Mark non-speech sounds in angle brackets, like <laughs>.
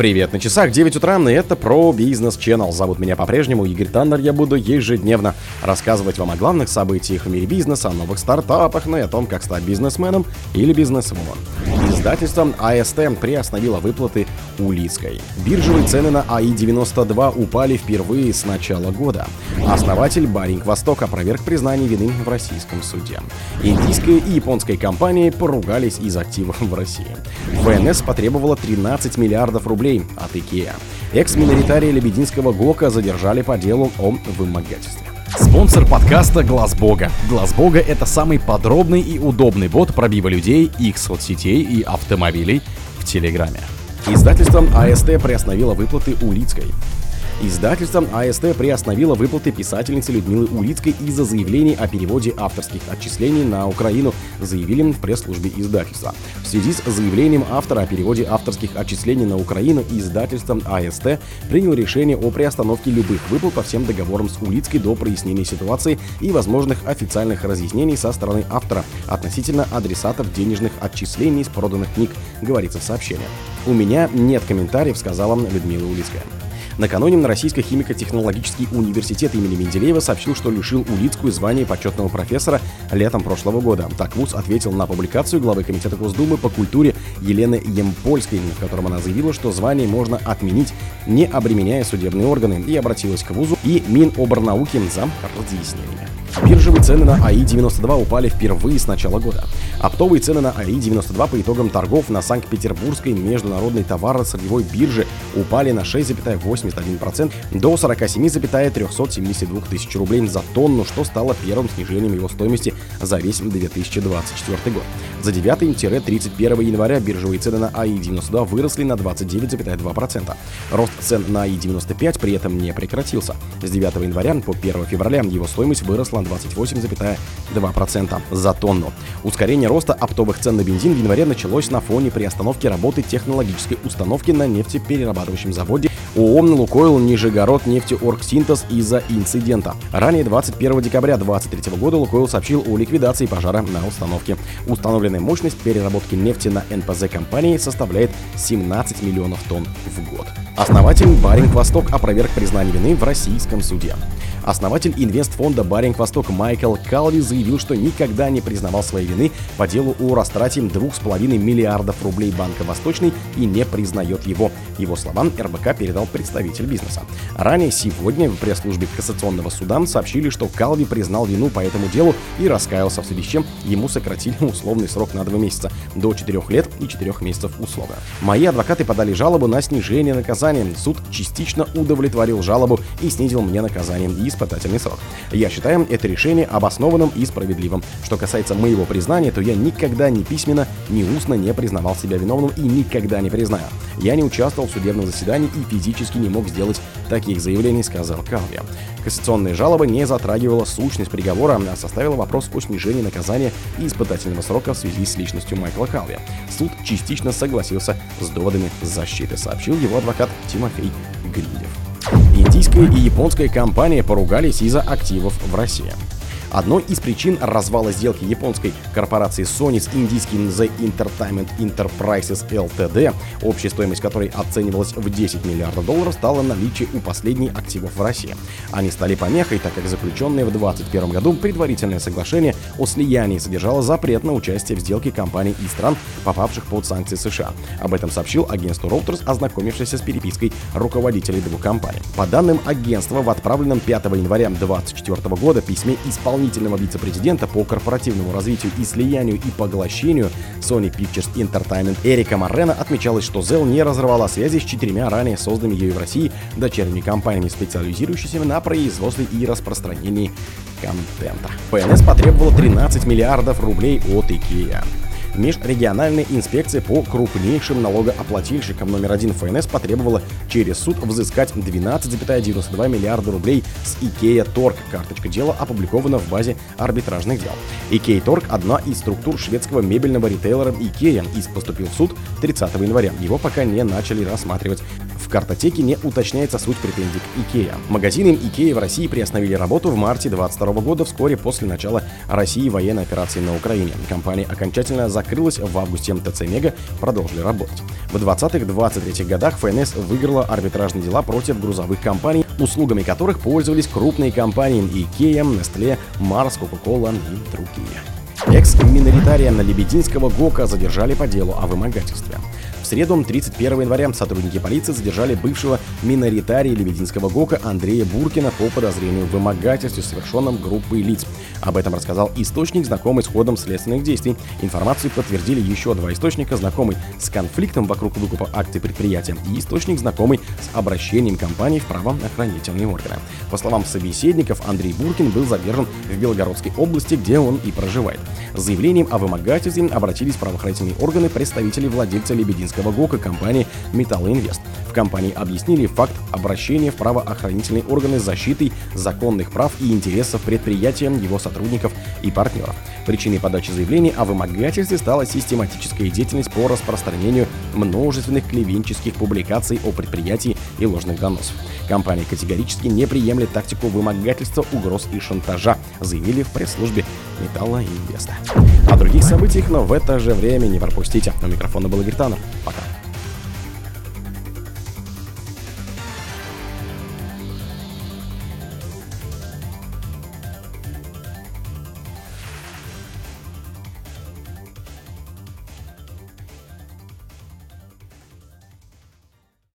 Привет, на часах 9 утра, и это про бизнес Channel. Зовут меня по-прежнему Игорь Таннер, я буду ежедневно рассказывать вам о главных событиях в мире бизнеса, о новых стартапах, ну и о том, как стать бизнесменом или бизнесвумен. Издательство АСТ приостановило выплаты Улицкой. Биржевые цены на АИ-92 упали впервые с начала года. Основатель Баринг Восток опроверг признание вины в российском суде. Индийская и японская компании поругались из активов в России. ФНС потребовала 13 миллиардов рублей от IKEA. Экс-миноритария Лебединского ГОКа задержали по делу о вымогательстве. Спонсор подкаста Глаз Бога. Глаз Бога это самый подробный и удобный бот пробива людей, их соцсетей и автомобилей в Телеграме. Издательством АСТ приостановило выплаты Улицкой. Издательство АСТ приостановило выплаты писательницы Людмилы Улицкой из-за заявлений о переводе авторских отчислений на Украину, заявили в пресс-службе издательства. В связи с заявлением автора о переводе авторских отчислений на Украину издательство АСТ приняло решение о приостановке любых выплат по всем договорам с Улицкой до прояснения ситуации и возможных официальных разъяснений со стороны автора относительно адресатов денежных отчислений с проданных книг, говорится в сообщении. «У меня нет комментариев», сказала Людмила Улицкая. Накануне Российский химико-технологический университет имени Менделеева сообщил, что лишил Улицкую звания почетного профессора летом прошлого года. Так ВУЗ ответил на публикацию главы Комитета Госдумы по культуре Елены Емпольской, в котором она заявила, что звание можно отменить, не обременяя судебные органы, и обратилась к ВУЗу и Миноборнауки за разъяснениями. Биржевые цены на АИ-92 упали впервые с начала года. Оптовые цены на АИ-92 по итогам торгов на Санкт-Петербургской международной товарно-сырьевой бирже упали на 6,81% до 47,372 тысяч рублей за тонну, что стало первым снижением его стоимости за весь 2024 год. За 9-31 января биржевые цены на АИ-92 выросли на 29,2%. Рост цен на АИ-95 при этом не прекратился. С 9 января по 1 февраля его стоимость выросла на 28,2% за тонну. Ускорение роста оптовых цен на бензин в январе началось на фоне приостановки работы технологической установки на нефтеперерабатывающем заводе ООО «Лукойл Нижегород нефтеоргсинтез» из-за инцидента. Ранее 21 декабря 2023 года «Лукойл» сообщил о ликвидации пожара на установке. Установленная мощность переработки нефти на НПЗ компании составляет 17 миллионов тонн в год. Основатель Баринг Восток опроверг признание вины в российском суде. Основатель инвестфонда «Баринг Восток» Майкл Калви заявил, что никогда не признавал своей вины по делу о растрате 2,5 миллиардов рублей Банка Восточный и не признает его. Его словам РБК передал представитель бизнеса. Ранее сегодня в пресс-службе Кассационного суда сообщили, что Калви признал вину по этому делу и раскаялся, в связи с чем ему сократили <laughs> условный срок на 2 месяца до 4 лет и 4 месяцев условно. Мои адвокаты подали жалобу на снижение наказания. Суд частично удовлетворил жалобу и снизил мне наказание и испытательный срок. Я считаю это решение обоснованным и справедливым. Что касается моего признания, то я никогда ни письменно, ни устно не признавал себя виновным и никогда не признаю. Я не участвовал в судебном заседании и физически не мог сделать таких заявлений, сказал Калви. Кассационная жалоба не затрагивала сущность приговора, а составила вопрос о снижении наказания и испытательного срока в связи с личностью Майкла Калви. Суд частично согласился с доводами защиты, сообщил его адвокат Тимофей Гридев. Индийская и японская компания поругались из-за активов в России. Одной из причин развала сделки японской корпорации Sony с индийским The Entertainment Enterprises Ltd, общая стоимость которой оценивалась в 10 миллиардов долларов, стало наличие у последней активов в России. Они стали помехой, так как заключенное в 2021 году предварительное соглашение о слиянии содержало запрет на участие в сделке компаний и стран, попавших под санкции США. Об этом сообщил агентству Reuters, ознакомившийся с перепиской руководителей двух компаний. По данным агентства, в отправленном 5 января 2024 года письме исполнителя исполнительного вице-президента по корпоративному развитию и слиянию и поглощению Sony Pictures Entertainment Эрика Моррена отмечалось, что Zell не разорвала связи с четырьмя ранее созданными ею в России дочерними компаниями, специализирующимися на производстве и распространении контента. ПНС потребовала 13 миллиардов рублей от IKEA. Межрегиональная инспекция по крупнейшим налогооплательщикам номер один ФНС потребовала через суд взыскать 12,92 миллиарда рублей с Икея Торг. Карточка дела опубликована в базе арбитражных дел. Икея Торг – одна из структур шведского мебельного ритейлера Икея и поступил в суд 30 января. Его пока не начали рассматривать. В картотеке не уточняется суть претензий к Икея. Магазины Икея в России приостановили работу в марте 2022 года, вскоре после начала России военной операции на Украине. Компания окончательно закрылась в августе. МТЦ Мега продолжили работать. В 20-23 годах ФНС выиграла арбитражные дела против грузовых компаний, услугами которых пользовались крупные компании Икея, Nestle, Mars, Coca-Cola и другие. Экс-миноритария на Лебединского ГОКа задержали по делу о вымогательстве среду, 31 января, сотрудники полиции задержали бывшего миноритария Лебединского ГОКа Андрея Буркина по подозрению в вымогательстве, совершенном группой лиц. Об этом рассказал источник, знакомый с ходом следственных действий. Информацию подтвердили еще два источника, знакомый с конфликтом вокруг выкупа акций предприятия и источник, знакомый с обращением компании в правоохранительные органы. По словам собеседников, Андрей Буркин был задержан в Белгородской области, где он и проживает. С заявлением о вымогательстве обратились правоохранительные органы представители владельца Лебединского российского ГОКа компании «Металлоинвест». В компании объяснили факт обращения в правоохранительные органы с защитой законных прав и интересов предприятия, его сотрудников и партнеров. Причиной подачи заявления о вымогательстве стала систематическая деятельность по распространению множественных клевенческих публикаций о предприятии и ложных доносов. Компания категорически не приемлет тактику вымогательства, угроз и шантажа, заявили в пресс-службе Металла Инвеста. О других событиях, но в это же время не пропустите. У микрофона был Игорь